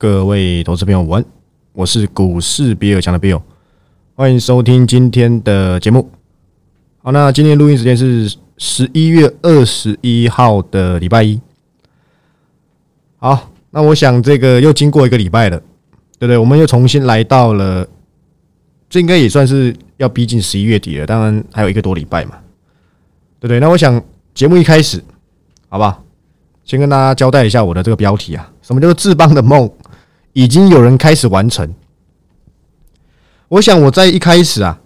各位投资朋友，晚安，我是股市比尔强的 Bill，欢迎收听今天的节目。好，那今天录音时间是十一月二十一号的礼拜一。好，那我想这个又经过一个礼拜了，对不对？我们又重新来到了，这应该也算是要逼近十一月底了，当然还有一个多礼拜嘛，对不对？那我想节目一开始，好吧，先跟大家交代一下我的这个标题啊，什么叫做志邦的梦？已经有人开始完成。我想我在一开始啊，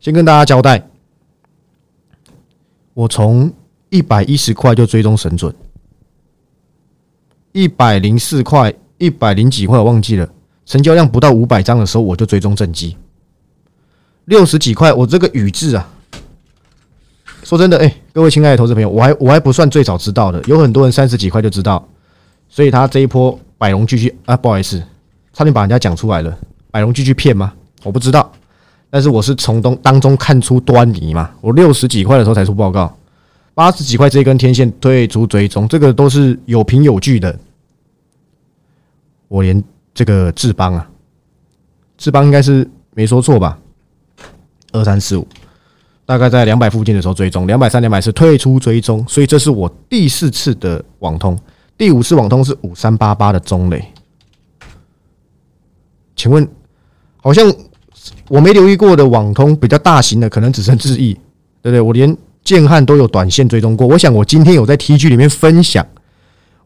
先跟大家交代，我从一百一十块就追踪神准，一百零四块、一百零几块我忘记了，成交量不到五百张的时候我就追踪正机，六十几块我这个宇智啊，说真的，哎，各位亲爱的投资朋友，我还我还不算最早知道的，有很多人三十几块就知道，所以他这一波。百荣继续啊，不好意思，差点把人家讲出来了。百荣继续骗吗？我不知道，但是我是从东当中看出端倪嘛。我六十几块的时候才出报告，八十几块这一根天线退出追踪，这个都是有凭有据的。我连这个智邦啊，智邦应该是没说错吧？二三四五，大概在两百附近的时候追踪，两百三、两百四退出追踪，所以这是我第四次的网通。第五次网通是五三八八的中磊，请问，好像我没留意过的网通比较大型的，可能只剩智毅，对不对？我连建汉都有短线追踪过。我想我今天有在 T G 里面分享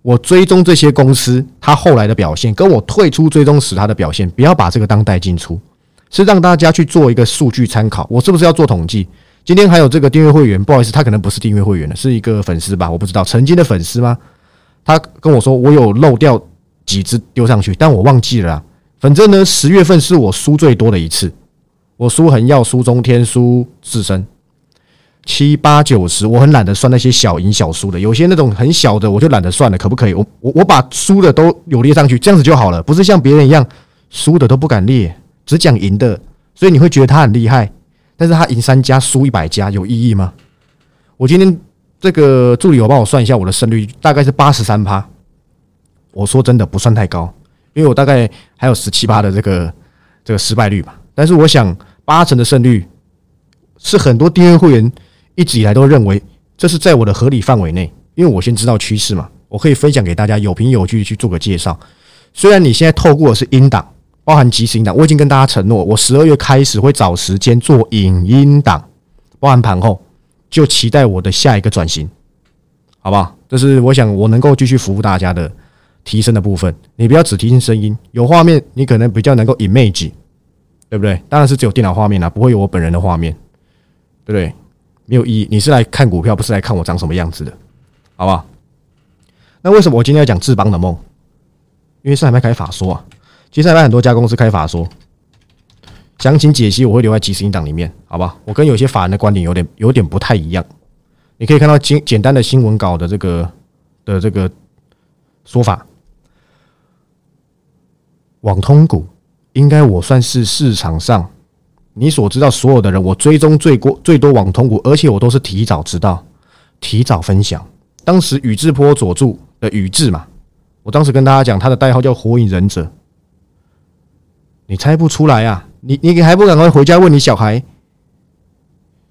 我追踪这些公司它后来的表现，跟我退出追踪时它的表现，不要把这个当带进出，是让大家去做一个数据参考。我是不是要做统计？今天还有这个订阅会员，不好意思，他可能不是订阅会员的，是一个粉丝吧？我不知道，曾经的粉丝吗？他跟我说，我有漏掉几只丢上去，但我忘记了。反正呢，十月份是我输最多的一次，我输恒耀、输中天、输自身七八九十，我很懒得算那些小赢小输的，有些那种很小的，我就懒得算了，可不可以？我我我把输的都有列上去，这样子就好了，不是像别人一样输的都不敢列，只讲赢的，所以你会觉得他很厉害，但是他赢三家输一百家有意义吗？我今天。这个助理，我帮我算一下我的胜率，大概是八十三趴。我说真的不算太高，因为我大概还有十七趴的这个这个失败率吧。但是我想八成的胜率是很多订阅会员一直以来都认为这是在我的合理范围内，因为我先知道趋势嘛，我可以分享给大家有凭有据去做个介绍。虽然你现在透过的是音档，包含即时音档，我已经跟大家承诺，我十二月开始会找时间做影音档，包含盘后。就期待我的下一个转型，好不好？这是我想我能够继续服务大家的提升的部分。你不要只听声音，有画面你可能比较能够 image，对不对？当然是只有电脑画面啦，不会有我本人的画面，对不对？没有意义。你是来看股票，不是来看我长什么样子的，好不好？那为什么我今天要讲智邦的梦？因为上海开法说啊，其实上海很多家公司开法说。详情解析我会留在即时音档里面，好吧？我跟有些法人的观点有点有点不太一样。你可以看到简简单的新闻稿的这个的这个说法，网通股应该我算是市场上你所知道所有的人，我追踪最过最多网通股，而且我都是提早知道、提早分享。当时宇智波佐助的宇智嘛，我当时跟大家讲他的代号叫火影忍者，你猜不出来啊？你你还不赶快回家问你小孩，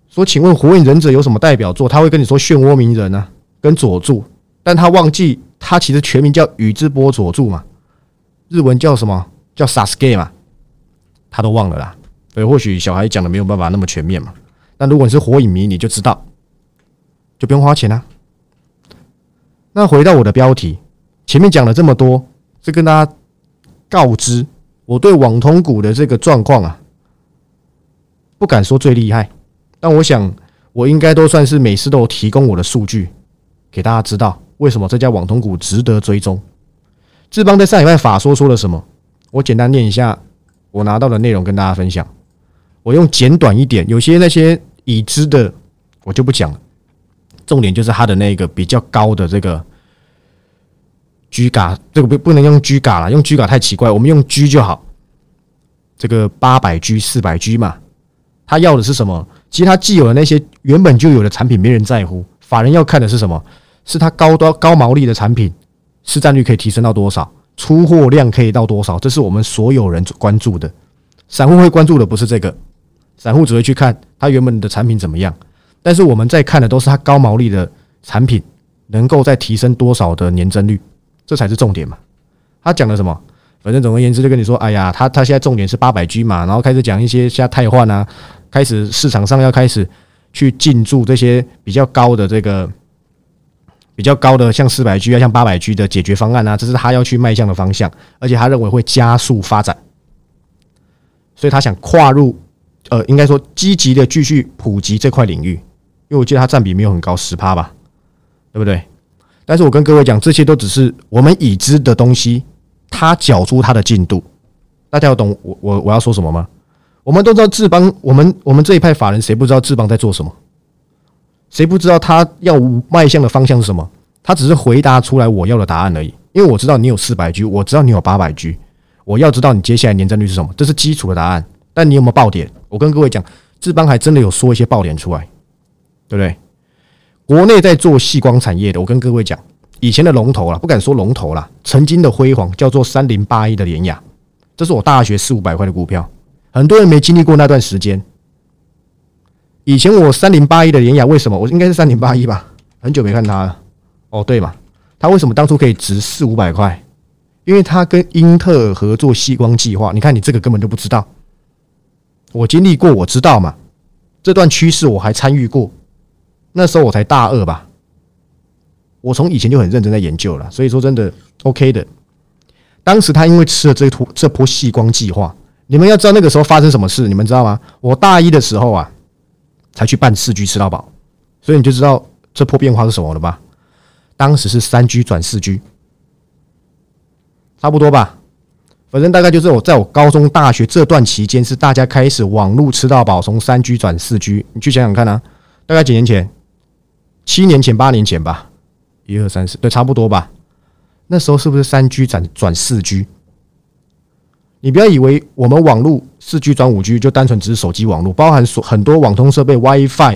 说请问火影忍者有什么代表作？他会跟你说漩涡鸣人呢，跟佐助，但他忘记他其实全名叫宇智波佐助嘛，日文叫什么叫 Sasuke 嘛，他都忘了啦。对，或许小孩讲的没有办法那么全面嘛。但如果你是火影迷，你就知道，就不用花钱啦。那回到我的标题，前面讲了这么多，是跟大家告知。我对网通股的这个状况啊，不敢说最厉害，但我想我应该都算是每次都提供我的数据给大家知道，为什么这家网通股值得追踪。志邦在上礼拜法说说了什么？我简单念一下我拿到的内容跟大家分享。我用简短一点，有些那些已知的我就不讲了，重点就是它的那个比较高的这个。G 嘎这个不不能用 G 嘎了，用 G 嘎太奇怪，我们用 G 就好。这个八百 G、四百 G 嘛，他要的是什么？其实他既有的那些原本就有的产品，没人在乎。法人要看的是什么？是他高端高毛利的产品，市占率可以提升到多少？出货量可以到多少？这是我们所有人关注的。散户会关注的不是这个，散户只会去看他原本的产品怎么样。但是我们在看的都是他高毛利的产品能够再提升多少的年增率，这才是重点嘛。他讲的什么？反正总而言之就跟你说，哎呀，他他现在重点是八百 G 嘛，然后开始讲一些像汰换啊，开始市场上要开始去进驻这些比较高的这个比较高的像四百 G 啊，像八百 G 的解决方案啊，这是他要去迈向的方向，而且他认为会加速发展，所以他想跨入，呃，应该说积极的继续普及这块领域。因为我记得它占比没有很高，十趴吧，对不对？但是我跟各位讲，这些都只是我们已知的东西，它缴出它的进度，大家有懂我我我要说什么吗？我们都知道志邦，我们我们这一派法人谁不知道志邦在做什么？谁不知道他要迈向的方向是什么？他只是回答出来我要的答案而已。因为我知道你有四百 G，我知道你有八百 G，我要知道你接下来年增率是什么，这是基础的答案。但你有没有爆点？我跟各位讲，志邦还真的有说一些爆点出来。对不对？国内在做细光产业的，我跟各位讲，以前的龙头了，不敢说龙头了，曾经的辉煌叫做三零八一的联雅，这是我大学四五百块的股票，很多人没经历过那段时间。以前我三零八一的联雅，为什么我应该是三零八一吧？很久没看它了。哦，对嘛，它为什么当初可以值四五百块？因为它跟英特尔合作细光计划。你看，你这个根本就不知道，我经历过，我知道嘛。这段趋势我还参与过。那时候我才大二吧，我从以前就很认真在研究了，所以说真的 OK 的。当时他因为吃了这坨这波细光计划，你们要知道那个时候发生什么事，你们知道吗？我大一的时候啊，才去办四 G 吃到饱，所以你就知道这波变化是什么了吧？当时是三 G 转四 G，差不多吧。反正大概就是我在我高中、大学这段期间，是大家开始网络吃到饱，从三 G 转四 G。你去想想看啊，大概几年前。七年前、八年前吧，一二三四，对，差不多吧。那时候是不是三 G 转转四 G？你不要以为我们网络四 G 转五 G 就单纯只是手机网络，包含所很多网通设备、WiFi，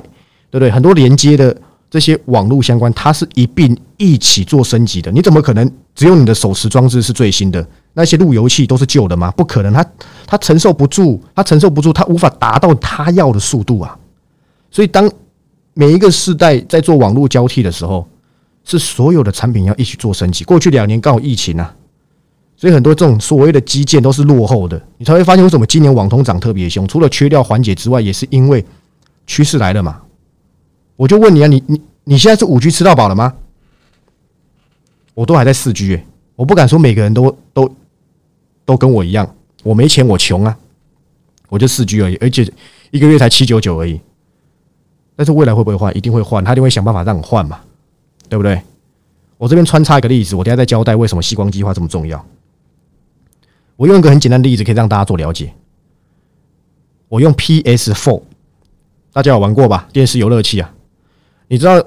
对不对？很多连接的这些网络相关，它是一并一起做升级的。你怎么可能只有你的手持装置是最新的？那些路由器都是旧的吗？不可能，它它承受不住，它承受不住，它无法达到它要的速度啊！所以当每一个世代在做网络交替的时候，是所有的产品要一起做升级。过去两年刚好疫情啊，所以很多这种所谓的基建都是落后的。你才会发现为什么今年网通涨特别凶，除了缺料缓解之外，也是因为趋势来了嘛。我就问你啊，你你你现在是五 G 吃到饱了吗？我都还在四 G 诶，我不敢说每个人都都都跟我一样，我没钱，我穷啊，我就四 G 而已，而且一个月才七九九而已。但是未来会不会换？一定会换，他一定会想办法让你换嘛，对不对？我这边穿插一个例子，我等下再交代为什么吸光计划这么重要。我用一个很简单的例子，可以让大家做了解。我用 PS Four，大家有玩过吧？电视游乐器啊，你知道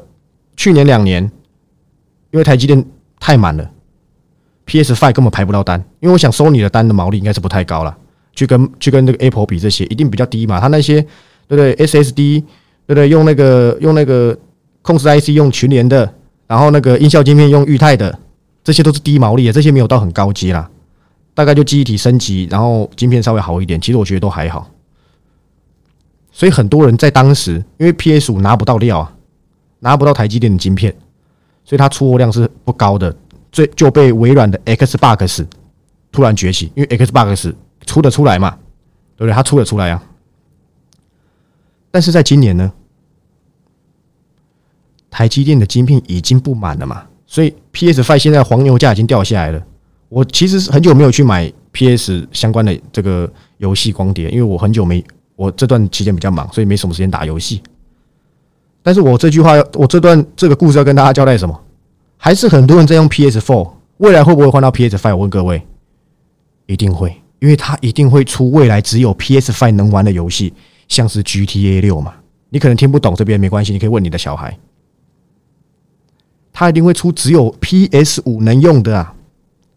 去年两年，因为台积电太满了，PS Five 根本排不到单。因为我想收你的单的毛利应该是不太高了，去跟去跟那个 Apple 比，这些一定比较低嘛。它那些对不对？SSD。对不对？用那个用那个控制 IC 用群联的，然后那个音效晶片用裕泰的，这些都是低毛利的，这些没有到很高级啦。大概就记忆体升级，然后晶片稍微好一点，其实我觉得都还好。所以很多人在当时，因为 PS 五拿不到料啊，拿不到台积电的晶片，所以它出货量是不高的，最就被微软的 Xbox 突然崛起，因为 Xbox 出得出来嘛，对不对？它出得出来啊。但是在今年呢？台积电的晶片已经不满了嘛，所以 PS Five 现在黄牛价已经掉下来了。我其实是很久没有去买 PS 相关的这个游戏光碟，因为我很久没，我这段期间比较忙，所以没什么时间打游戏。但是我这句话要，我这段这个故事要跟大家交代什么？还是很多人在用 PS Four，未来会不会换到 PS Five？我问各位，一定会，因为它一定会出未来只有 PS Five 能玩的游戏，像是 GTA 六嘛。你可能听不懂这边没关系，你可以问你的小孩。它一定会出只有 PS 五能用的啊，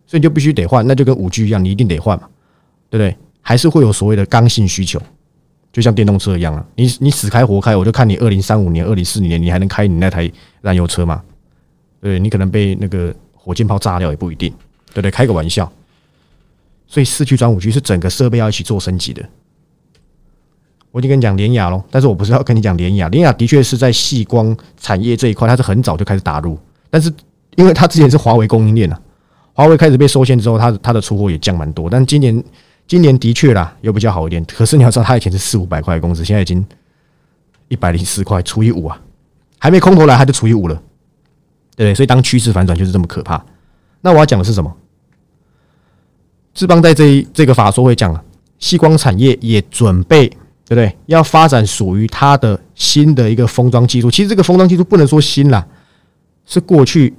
所以你就必须得换，那就跟五 G 一样，你一定得换嘛，对不对？还是会有所谓的刚性需求，就像电动车一样啊，你你死开活开，我就看你二零三五年、二零四年你还能开你那台燃油车吗？对，你可能被那个火箭炮炸掉也不一定。对不对？开个玩笑。所以四 G 转五 G 是整个设备要一起做升级的。我已经跟你讲联雅喽，但是我不是要跟你讲联雅，联雅的确是在细光产业这一块，它是很早就开始打入，但是因为他之前是华为供应链啊，华为开始被收线之后，他他的出货也降蛮多，但今年今年的确啦，又比较好一点。可是你要知道，他以前是四五百块的工资，现在已经一百零四块除以五啊，还没空头来，他就除以五了，对不对？所以当趋势反转就是这么可怕。那我要讲的是什么？志邦在这一这个法说会讲了，细光产业也准备。对不对？要发展属于它的新的一个封装技术。其实这个封装技术不能说新啦，是过去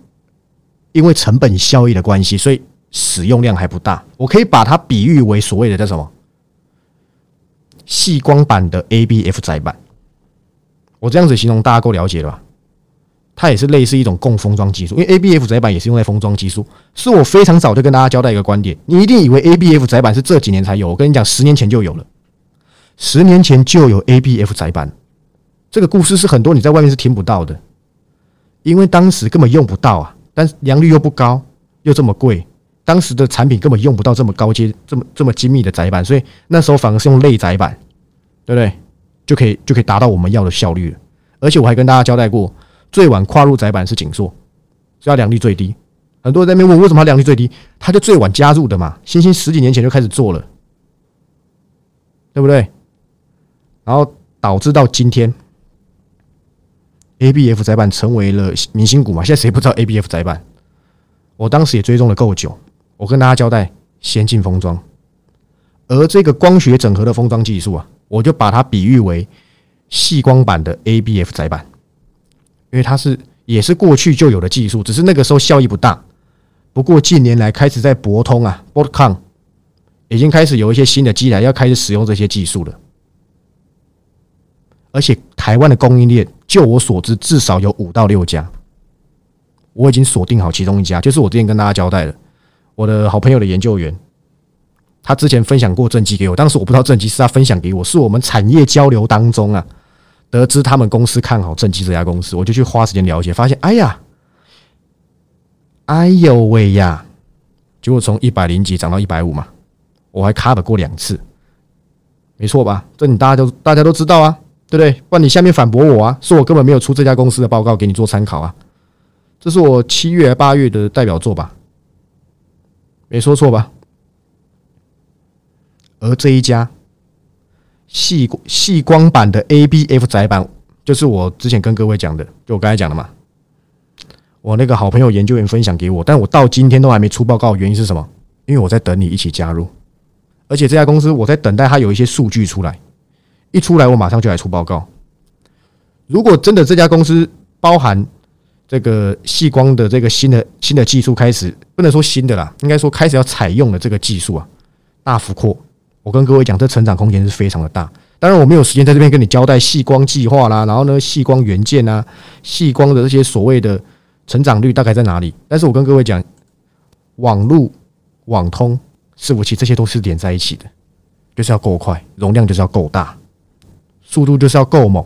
因为成本效益的关系，所以使用量还不大。我可以把它比喻为所谓的叫什么？细光版的 ABF 载板。我这样子形容，大家够了解了吧？它也是类似一种共封装技术，因为 ABF 载板也是用在封装技术。是我非常早就跟大家交代一个观点，你一定以为 ABF 载板是这几年才有，我跟你讲，十年前就有了。十年前就有 ABF 载板，这个故事是很多你在外面是听不到的，因为当时根本用不到啊，但是良率又不高，又这么贵，当时的产品根本用不到这么高阶、这么这么精密的窄板，所以那时候反而是用类窄板，对不对？就可以就可以达到我们要的效率了。而且我还跟大家交代过，最晚跨入窄板是景硕，是要良率最低。很多人在那边问为什么良率最低，它就最晚加入的嘛。星星十几年前就开始做了，对不对？然后导致到今天，A B F 载板成为了明星股嘛？现在谁不知道 A B F 载板？我当时也追踪了够久。我跟大家交代，先进封装，而这个光学整合的封装技术啊，我就把它比喻为细光版的 A B F 载板，因为它是也是过去就有的技术，只是那个时候效益不大。不过近年来开始在博通啊 b o t c o n 已经开始有一些新的机台要开始使用这些技术了。而且台湾的供应链，就我所知，至少有五到六家。我已经锁定好其中一家，就是我之前跟大家交代的，我的好朋友的研究员，他之前分享过正机给我。当时我不知道正机是他分享给我，是我们产业交流当中啊，得知他们公司看好正机这家公司，我就去花时间了解，发现，哎呀，哎呦喂呀，结果从一百零几涨到一百五嘛，我还卡的过两次，没错吧？这你大家都大家都知道啊。对不对？不然你下面反驳我啊，说我根本没有出这家公司的报告给你做参考啊。这是我七月八月的代表作吧？没说错吧？而这一家细细光版的 ABF 载板，就是我之前跟各位讲的，就我刚才讲的嘛。我那个好朋友研究员分享给我，但我到今天都还没出报告，原因是什么？因为我在等你一起加入，而且这家公司我在等待它有一些数据出来。一出来，我马上就来出报告。如果真的这家公司包含这个细光的这个新的新的技术开始，不能说新的啦，应该说开始要采用的这个技术啊，大幅扩。我跟各位讲，这成长空间是非常的大。当然，我没有时间在这边跟你交代细光计划啦，然后呢，细光元件啊，细光的这些所谓的成长率大概在哪里？但是我跟各位讲，网络、网通、伺服器这些都是连在一起的，就是要够快，容量就是要够大。速度就是要够猛，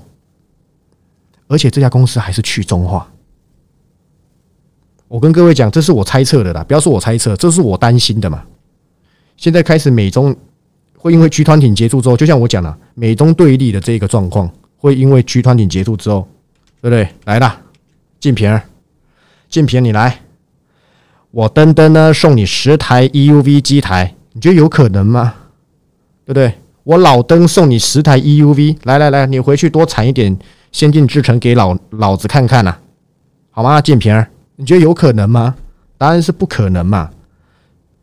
而且这家公司还是去中化。我跟各位讲，这是我猜测的啦，不要说我猜测，这是我担心的嘛。现在开始美中会因为 G 团体结束之后，就像我讲了，美中对立的这个状况，会因为 G 团体结束之后，对不对？来了，静平，静平你来，我登登呢送你十台 EUV 机台，你觉得有可能吗？对不对？我老登送你十台 EUV，来来来，你回去多产一点先进制程给老老子看看呐，好吗？建平，你觉得有可能吗？答案是不可能嘛。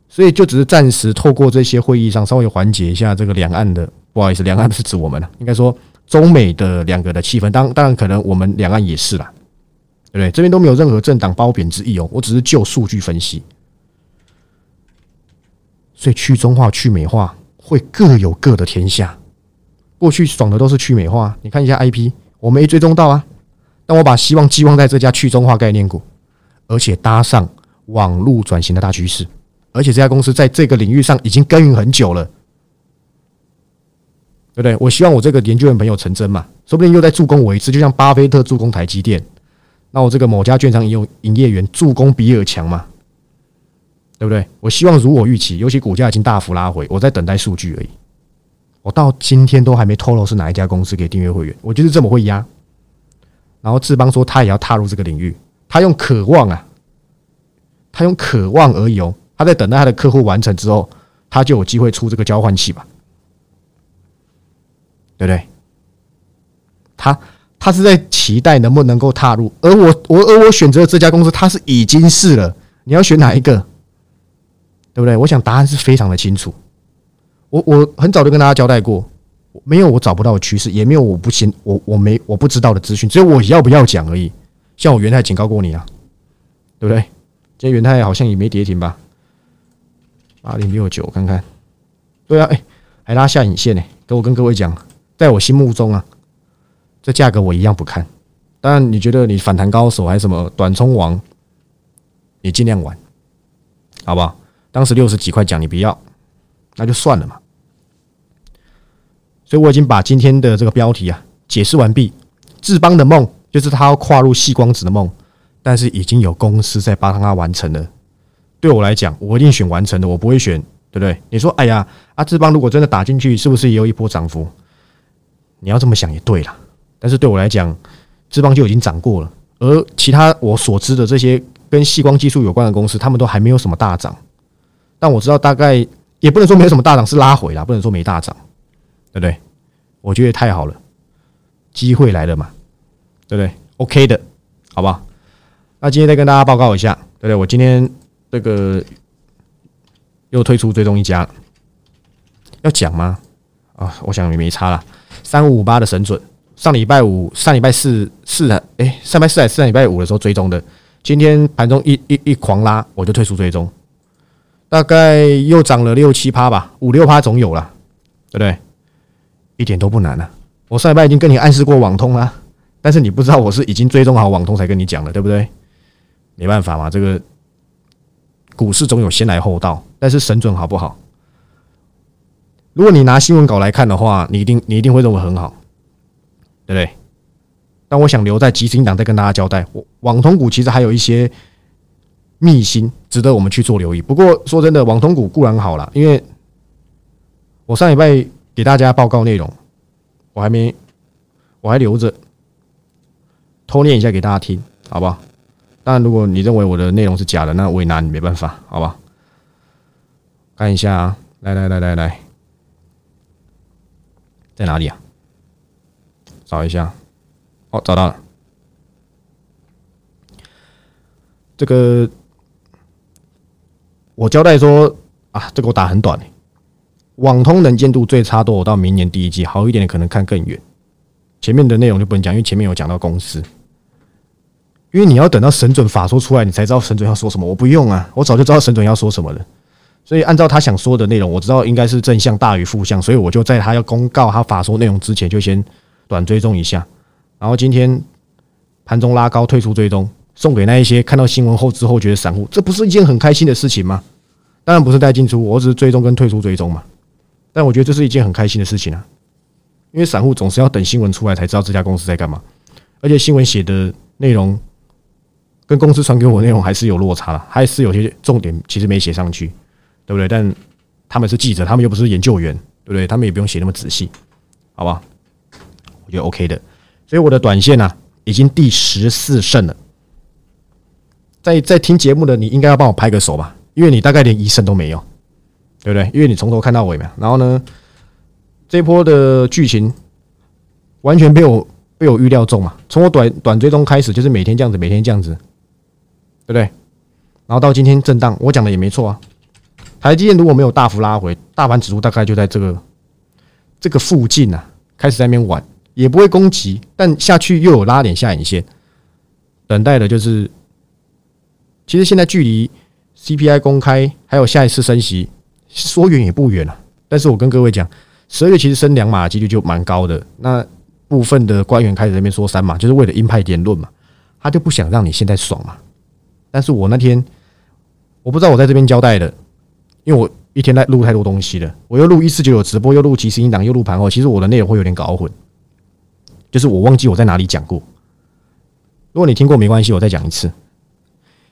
所以就只是暂时透过这些会议上稍微缓解一下这个两岸的，不好意思，两岸不是指我们了，应该说中美的两个的气氛。当当然可能我们两岸也是啦，对不对？这边都没有任何政党褒贬之意哦，我只是就数据分析。所以去中化、去美化。会各有各的天下。过去爽的都是去美化，你看一下 IP，我没追踪到啊。但我把希望寄望在这家去中化概念股，而且搭上网络转型的大趋势，而且这家公司在这个领域上已经耕耘很久了，对不对？我希望我这个研究员朋友成真嘛，说不定又在助攻我一次，就像巴菲特助攻台积电，那我这个某家券商也有营业员助攻比尔强嘛，对不对？我希望如我预期，尤其股价已经大幅拉回，我在等待数据而已。我到今天都还没透露是哪一家公司给订阅会员，我就是这么会压。然后志邦说他也要踏入这个领域，他用渴望啊，他用渴望而已哦，他在等待他的客户完成之后，他就有机会出这个交换器吧，对不对？他他是在期待能不能够踏入，而我我而我选择的这家公司，他是已经是了，你要选哪一个？对不对？我想答案是非常的清楚。我我很早就跟大家交代过，没有我找不到的趋势，也没有我不行，我我没我不知道的资讯，只有我要不要讲而已。像我元泰警告过你啊，对不对？今天元泰好像也没跌停吧？八零六九，看看。对啊，哎，还拉下影线呢。跟我跟各位讲，在我心目中啊，这价格我一样不看。当然，你觉得你反弹高手还是什么短冲王，你尽量玩，好不好？当时六十几块讲你不要，那就算了嘛。所以我已经把今天的这个标题啊解释完毕。志邦的梦就是他要跨入细光子的梦，但是已经有公司在帮他完成了。对我来讲，我一定选完成的，我不会选，对不对？你说，哎呀，啊志邦如果真的打进去，是不是也有一波涨幅？你要这么想也对了。但是对我来讲，志邦就已经涨过了，而其他我所知的这些跟细光技术有关的公司，他们都还没有什么大涨。但我知道大概也不能说没有什么大涨，是拉回啦，不能说没大涨，对不对？我觉得太好了，机会来了嘛，对不对？OK 的，好不好？那今天再跟大家报告一下，对不对？我今天这个又推出追踪一家，要讲吗？啊，我想也没差了。三五五八的神准，上礼拜五、上礼拜四四的，哎，上礼拜四还是上礼拜五的时候追踪的，今天盘中一一一狂拉，我就退出追踪。大概又涨了六七趴吧，五六趴总有了，对不对？一点都不难啊！我上礼拜已经跟你暗示过网通了，但是你不知道我是已经追踪好网通才跟你讲的，对不对？没办法嘛，这个股市总有先来后到，但是神准好不好？如果你拿新闻稿来看的话，你一定你一定会认为很好，对不对？但我想留在基金党再跟大家交代，网通股其实还有一些。秘辛值得我们去做留意。不过说真的，网通股固然好了，因为我上礼拜给大家报告内容，我还没，我还留着偷念一下给大家听，好不好？当然，如果你认为我的内容是假的，那我也拿你没办法，好吧？看一下啊，来来来来来，在哪里啊？找一下，哦，找到了，这个。我交代说啊，这个我打很短网通能见度最差都有到明年第一季，好一点的可能看更远。前面的内容就不能讲，因为前面有讲到公司。因为你要等到神准法说出来，你才知道神准要说什么。我不用啊，我早就知道神准要说什么了。所以按照他想说的内容，我知道应该是正向大于负向，所以我就在他要公告他法说内容之前，就先短追踪一下。然后今天盘中拉高，退出追踪。送给那一些看到新闻后之后觉得散户，这不是一件很开心的事情吗？当然不是带进出，我只是追踪跟退出追踪嘛。但我觉得这是一件很开心的事情啊，因为散户总是要等新闻出来才知道这家公司在干嘛，而且新闻写的内容跟公司传给我内容还是有落差了，还是有些重点其实没写上去，对不对？但他们是记者，他们又不是研究员，对不对？他们也不用写那么仔细，好吧？我觉得 OK 的，所以我的短线呢，已经第十四胜了。在在听节目的你应该要帮我拍个手吧，因为你大概连一胜都没有，对不对？因为你从头看到尾嘛。然后呢，这波的剧情完全被我被我预料中嘛。从我短短追踪开始，就是每天这样子，每天这样子，对不对？然后到今天震荡，我讲的也没错啊。台积电如果没有大幅拉回，大盘指数大概就在这个这个附近啊，开始在那边玩，也不会攻击，但下去又有拉点下影线，等待的就是。其实现在距离 CPI 公开还有下一次升息，说远也不远了。但是我跟各位讲，十二月其实升两码几率就蛮高的。那部分的官员开始那边说三码，就是为了鹰派言论嘛，他就不想让你现在爽嘛。但是我那天我不知道我在这边交代的，因为我一天在录太多东西了，我又录一四九九直播，又录即时音档，又录盘后，其实我的内容会有点搞混，就是我忘记我在哪里讲过。如果你听过没关系，我再讲一次。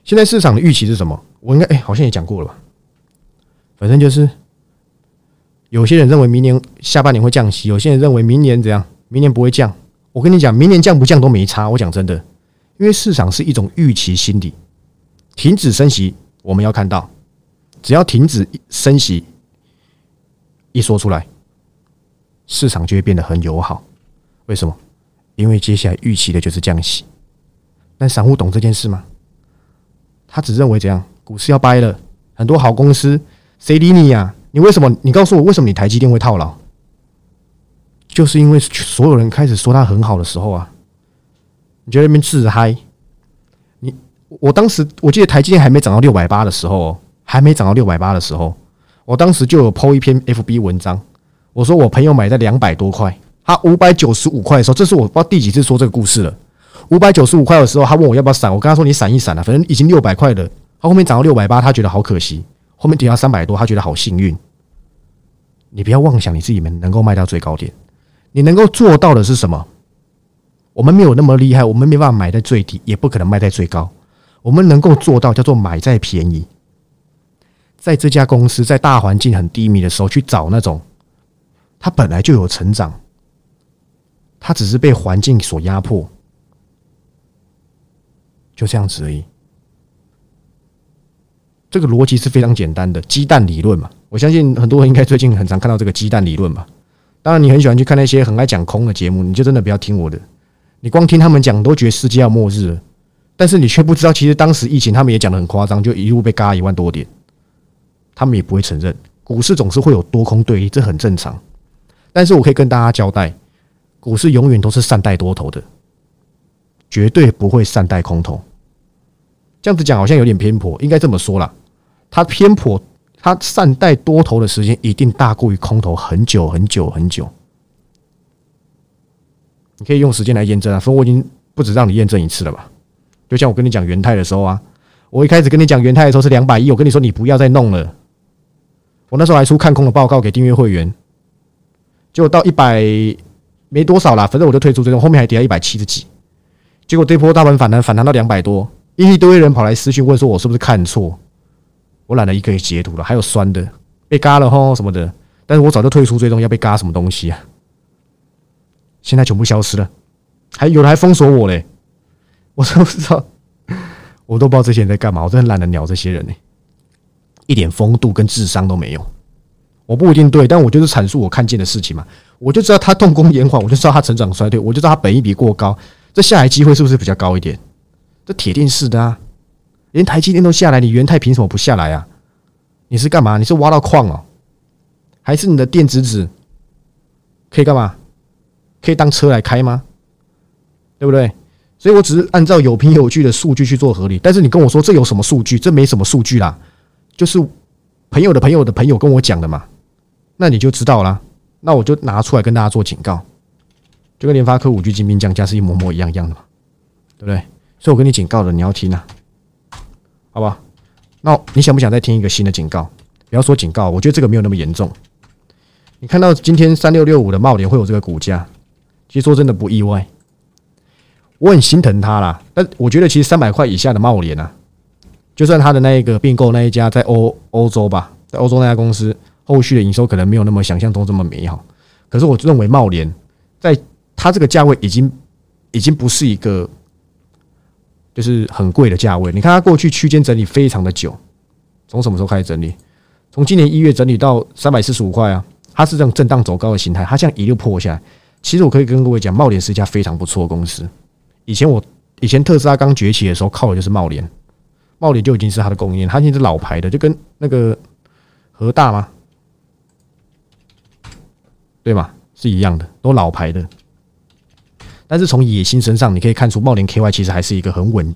现在市场的预期是什么？我应该哎，好像也讲过了吧？反正就是有些人认为明年下半年会降息，有些人认为明年怎样？明年不会降。我跟你讲，明年降不降都没差。我讲真的，因为市场是一种预期心理，停止升息，我们要看到，只要停止升息一说出来，市场就会变得很友好。为什么？因为接下来预期的就是降息。但散户懂这件事吗？他只认为怎样？股市要掰了，很多好公司，谁理你呀？你为什么？你告诉我，为什么你台积电会套牢？就是因为所有人开始说它很好的时候啊，你觉得那边自嗨？你我当时我记得台积电还没涨到六百八的时候，还没涨到六百八的时候，我当时就有抛一篇 FB 文章，我说我朋友买在两百多块，他五百九十五块的时候，这是我不知道第几次说这个故事了。五百九十五块的时候，他问我要不要闪，我跟他说你闪一闪了，反正已经六百块了。他后面涨到六百八，他觉得好可惜；后面跌到三百多，他觉得好幸运。你不要妄想你自己能能够卖到最高点，你能够做到的是什么？我们没有那么厉害，我们没办法买在最低，也不可能卖在最高。我们能够做到叫做买在便宜，在这家公司在大环境很低迷的时候去找那种，它本来就有成长，它只是被环境所压迫。就这样子而已，这个逻辑是非常简单的，鸡蛋理论嘛。我相信很多人应该最近很常看到这个鸡蛋理论吧。当然，你很喜欢去看那些很爱讲空的节目，你就真的不要听我的。你光听他们讲，都觉得世界要末日了。但是你却不知道，其实当时疫情他们也讲的很夸张，就一路被嘎一万多点，他们也不会承认。股市总是会有多空对立，这很正常。但是我可以跟大家交代，股市永远都是善待多头的。绝对不会善待空头，这样子讲好像有点偏颇，应该这么说啦，它偏颇，它善待多头的时间一定大过于空头很久很久很久。你可以用时间来验证啊，所以我已经不止让你验证一次了吧？就像我跟你讲元泰的时候啊，我一开始跟你讲元泰的时候是两百亿，我跟你说你不要再弄了，我那时候还出看空的报告给订阅会员，结果到一百没多少啦，反正我就退出这种，后面还跌到一百七十几。结果这波大盘反弹反弹到两百多，一堆人跑来私讯问说：“我是不是看错？”我懒得一个截图了，还有酸的被嘎了吼什么的，但是我早就退出追踪，要被嘎什么东西啊？现在全部消失了，还有的还封锁我嘞，我都不知道，我都不知道这些人在干嘛，我真的懒得鸟这些人呢，一点风度跟智商都没有。我不一定对，但我就是阐述我看见的事情嘛，我就知道他动工延缓，我就知道他成长衰退，我就知道他本一比过高。这下来机会是不是比较高一点？这铁定是的啊！连台积电都下来，你元泰凭什么不下来啊？你是干嘛？你是挖到矿哦？还是你的电子纸可以干嘛？可以当车来开吗？对不对？所以我只是按照有凭有据的数据去做合理。但是你跟我说这有什么数据？这没什么数据啦，就是朋友的朋友的朋友跟我讲的嘛。那你就知道了。那我就拿出来跟大家做警告。就跟联发科五 G 精兵降价是一模模一样一样的嘛，对不对？所以我跟你警告了，你要听啊，好吧？那你想不想再听一个新的警告？不要说警告，我觉得这个没有那么严重。你看到今天三六六五的茂联会有这个股价，其实说真的不意外，我很心疼它啦。但我觉得其实三百块以下的茂联啊，就算它的那一个并购那一家在欧欧洲吧，在欧洲那家公司后续的营收可能没有那么想象中这么美好，可是我认为茂联在它这个价位已经已经不是一个就是很贵的价位。你看它过去区间整理非常的久，从什么时候开始整理？从今年一月整理到三百四十五块啊，它是这种震荡走高的形态。它这样一路破下来，其实我可以跟各位讲，茂联是一家非常不错的公司。以前我以前特斯拉刚崛起的时候，靠的就是茂联，茂联就已经是它的供应链，它已经是老牌的，就跟那个和大吗？对吗？是一样的，都老牌的。但是从野心身上，你可以看出茂林 KY 其实还是一个很稳，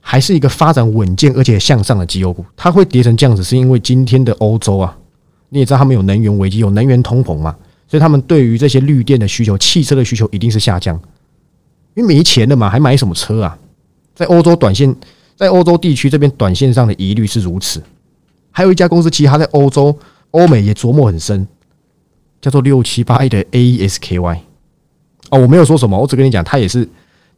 还是一个发展稳健而且向上的绩优股。它会跌成这样子，是因为今天的欧洲啊，你也知道他们有能源危机，有能源通膨嘛，所以他们对于这些绿电的需求、汽车的需求一定是下降，因为没钱了嘛，还买什么车啊？在欧洲短线，在欧洲地区这边短线上的疑虑是如此。还有一家公司，其实它在欧洲、欧美也琢磨很深，叫做六七八亿的 AESKY。哦，我没有说什么，我只跟你讲，它也是，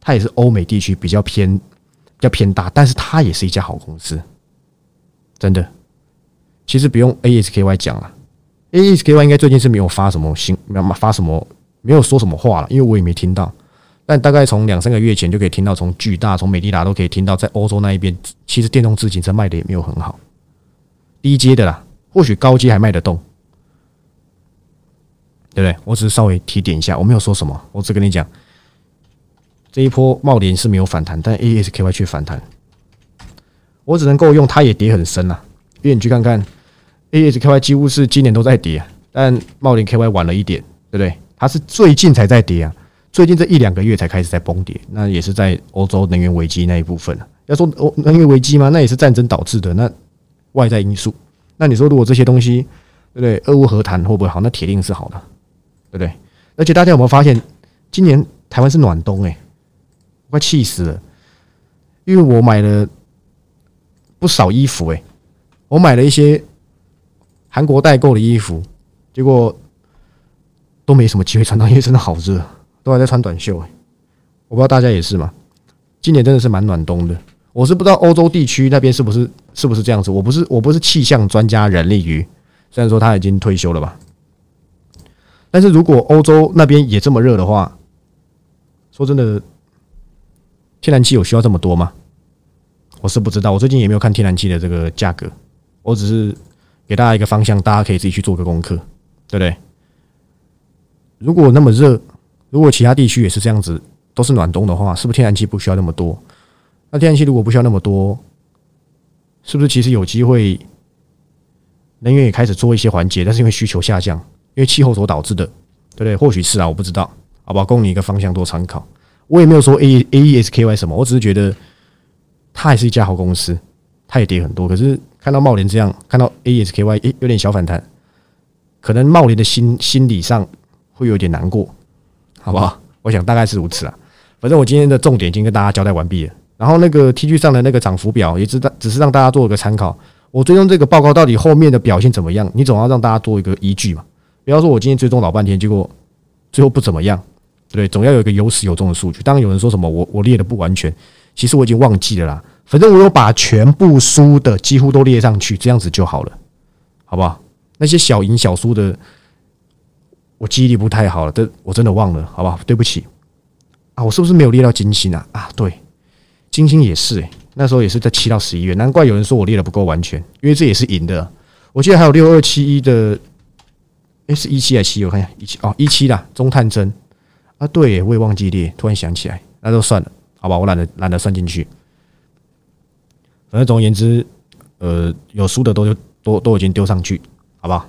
它也是欧美地区比较偏，比较偏大，但是它也是一家好公司。真的。其实不用 ASKY 讲了，ASKY 应该最近是没有发什么新，没有发什么，没有说什么话了，因为我也没听到。但大概从两三个月前就可以听到，从巨大、从美利达都可以听到，在欧洲那一边，其实电动自行车卖的也没有很好，低阶的啦，或许高阶还卖得动，对不对？我只是稍微提点一下，我没有说什么，我只跟你讲，这一波茂联是没有反弹，但 ASKY 却反弹，我只能够用它也跌很深啊，因为你去看看，ASKY 几乎是今年都在跌，但茂联 KY 晚了一点，对不对？它是最近才在跌啊。最近这一两个月才开始在崩跌，那也是在欧洲能源危机那一部分啊要说欧能源危机吗？那也是战争导致的，那外在因素。那你说如果这些东西，对不对？俄乌和谈会不会好？那铁定是好的，对不对？而且大家有没有发现，今年台湾是暖冬？诶，快气死了！因为我买了不少衣服，诶，我买了一些韩国代购的衣服，结果都没什么机会穿到，因为真的好热。都还在穿短袖哎，我不知道大家也是吗？今年真的是蛮暖冬的。我是不知道欧洲地区那边是不是是不是这样子。我不是我不是气象专家任立瑜，虽然说他已经退休了吧。但是如果欧洲那边也这么热的话，说真的，天然气有需要这么多吗？我是不知道。我最近也没有看天然气的这个价格，我只是给大家一个方向，大家可以自己去做个功课，对不对？如果那么热。如果其他地区也是这样子，都是暖冬的话，是不是天然气不需要那么多？那天然气如果不需要那么多，是不是其实有机会能源也开始做一些缓解？但是因为需求下降，因为气候所导致的，对不对？或许是啊，我不知道，好吧，供你一个方向做参考。我也没有说 A A E S K Y 什么，我只是觉得它还是一家好公司，它也跌很多。可是看到茂联这样，看到 A S K Y 诶有点小反弹，可能茂联的心心理上会有点难过。好不好？我想大概是如此啊。反正我今天的重点已经跟大家交代完毕了。然后那个 T G 上的那个涨幅表，也知道只是让大家做一个参考。我追踪这个报告到底后面的表现怎么样？你总要让大家做一个依据嘛。不要说我今天追踪老半天，结果最后不怎么样，对？总要有一个有始有终的数据。当然有人说什么我我列的不完全，其实我已经忘记了啦。反正我有把全部输的几乎都列上去，这样子就好了，好不好？那些小赢小输的。我记忆力不太好了，这我真的忘了，好不好？对不起啊，我是不是没有列到金星啊？啊，对，金星也是，那时候也是在七到十一月，难怪有人说我列的不够完全，因为这也是赢的。我记得还有六二七一的，诶，是一七还是七？我看一下一七哦，一七啦，中探针啊，对，我也忘记列，突然想起来，那就算了，好吧，我懒得懒得算进去。反正总而言之，呃，有输的都就都都已经丢上去，好不好？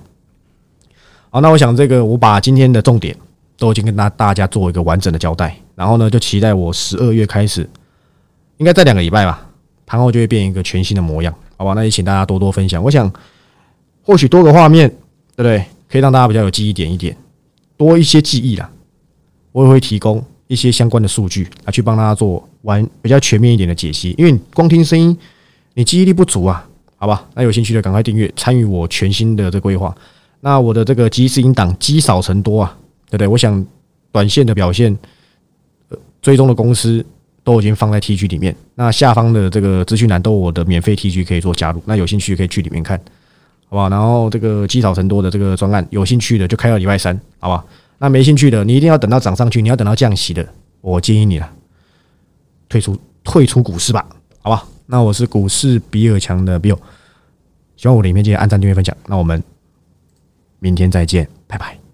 好，那我想这个我把今天的重点都已经跟大大家做一个完整的交代，然后呢，就期待我十二月开始，应该在两个礼拜吧，盘后就会变一个全新的模样，好吧？那也请大家多多分享。我想或许多个画面，对不对？可以让大家比较有记忆点一点，多一些记忆啦。我也会提供一些相关的数据来去帮大家做完比较全面一点的解析，因为光听声音，你记忆力不足啊，好吧？那有兴趣的赶快订阅，参与我全新的这规划。那我的这个即时音档积少成多啊，对不对？我想短线的表现，追踪的公司都已经放在 T G 里面。那下方的这个资讯栏都有我的免费 T G 可以做加入。那有兴趣可以去里面看，好不好？然后这个积少成多的这个专案，有兴趣的就开到礼拜三，好吧？那没兴趣的，你一定要等到涨上去，你要等到降息的，我建议你了，退出退出股市吧，好吧？那我是股市比尔强的 Bill，希望我的影片记得按赞、订阅、分享。那我们。明天再见，拜拜。